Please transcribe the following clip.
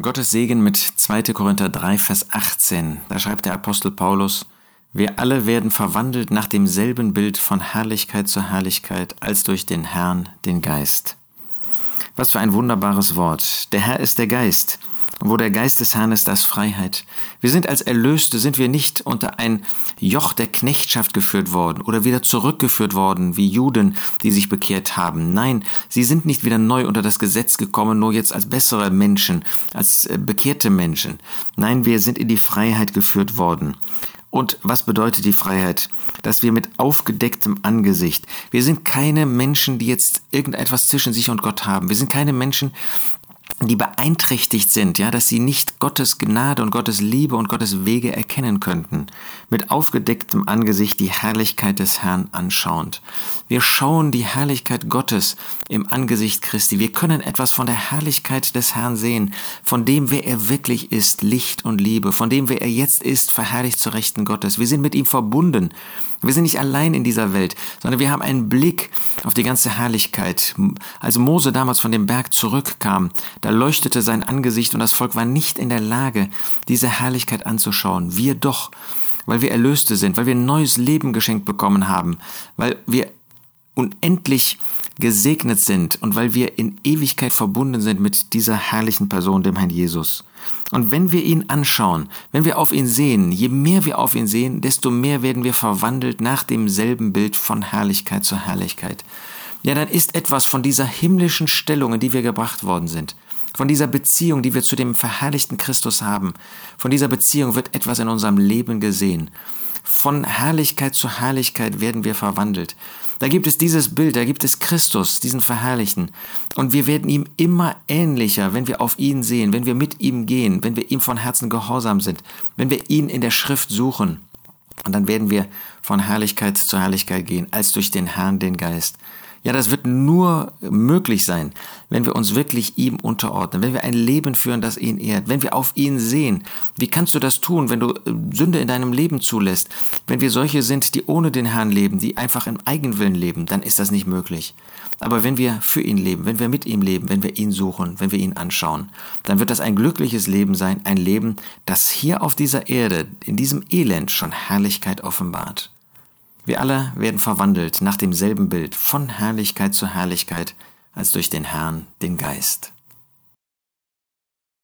Gottes Segen mit 2. Korinther 3, Vers 18. Da schreibt der Apostel Paulus, wir alle werden verwandelt nach demselben Bild von Herrlichkeit zu Herrlichkeit als durch den Herrn, den Geist. Was für ein wunderbares Wort. Der Herr ist der Geist. Wo der Geist des Herrn ist, da ist Freiheit. Wir sind als Erlöste, sind wir nicht unter ein Joch der Knechtschaft geführt worden oder wieder zurückgeführt worden, wie Juden, die sich bekehrt haben. Nein, sie sind nicht wieder neu unter das Gesetz gekommen, nur jetzt als bessere Menschen, als äh, bekehrte Menschen. Nein, wir sind in die Freiheit geführt worden. Und was bedeutet die Freiheit? Dass wir mit aufgedecktem Angesicht, wir sind keine Menschen, die jetzt irgendetwas zwischen sich und Gott haben. Wir sind keine Menschen, die beeinträchtigt sind, ja, dass sie nicht Gottes Gnade und Gottes Liebe und Gottes Wege erkennen könnten, mit aufgedecktem Angesicht die Herrlichkeit des Herrn anschauend. Wir schauen die Herrlichkeit Gottes im Angesicht Christi. Wir können etwas von der Herrlichkeit des Herrn sehen, von dem, wer er wirklich ist, Licht und Liebe, von dem, wer er jetzt ist, verherrlicht zur Rechten Gottes. Wir sind mit ihm verbunden. Wir sind nicht allein in dieser Welt, sondern wir haben einen Blick auf die ganze Herrlichkeit. Als Mose damals von dem Berg zurückkam, da leuchtete sein Angesicht und das Volk war nicht in der Lage, diese Herrlichkeit anzuschauen. Wir doch, weil wir Erlöste sind, weil wir ein neues Leben geschenkt bekommen haben, weil wir unendlich gesegnet sind und weil wir in Ewigkeit verbunden sind mit dieser herrlichen Person, dem Herrn Jesus. Und wenn wir ihn anschauen, wenn wir auf ihn sehen, je mehr wir auf ihn sehen, desto mehr werden wir verwandelt nach demselben Bild von Herrlichkeit zu Herrlichkeit. Ja, dann ist etwas von dieser himmlischen Stellung, in die wir gebracht worden sind, von dieser Beziehung, die wir zu dem verherrlichten Christus haben, von dieser Beziehung wird etwas in unserem Leben gesehen. Von Herrlichkeit zu Herrlichkeit werden wir verwandelt. Da gibt es dieses Bild, da gibt es Christus, diesen Verherrlichten. Und wir werden ihm immer ähnlicher, wenn wir auf ihn sehen, wenn wir mit ihm gehen, wenn wir ihm von Herzen gehorsam sind, wenn wir ihn in der Schrift suchen. Und dann werden wir von Herrlichkeit zu Herrlichkeit gehen, als durch den Herrn den Geist. Ja, das wird nur möglich sein, wenn wir uns wirklich ihm unterordnen, wenn wir ein Leben führen, das ihn ehrt, wenn wir auf ihn sehen. Wie kannst du das tun, wenn du äh, Sünde in deinem Leben zulässt? Wenn wir solche sind, die ohne den Herrn leben, die einfach im Eigenwillen leben, dann ist das nicht möglich. Aber wenn wir für ihn leben, wenn wir mit ihm leben, wenn wir ihn suchen, wenn wir ihn anschauen, dann wird das ein glückliches Leben sein, ein Leben, das hier auf dieser Erde, in diesem Elend schon Herrlichkeit offenbart. Wir alle werden verwandelt nach demselben Bild von Herrlichkeit zu Herrlichkeit als durch den Herrn, den Geist.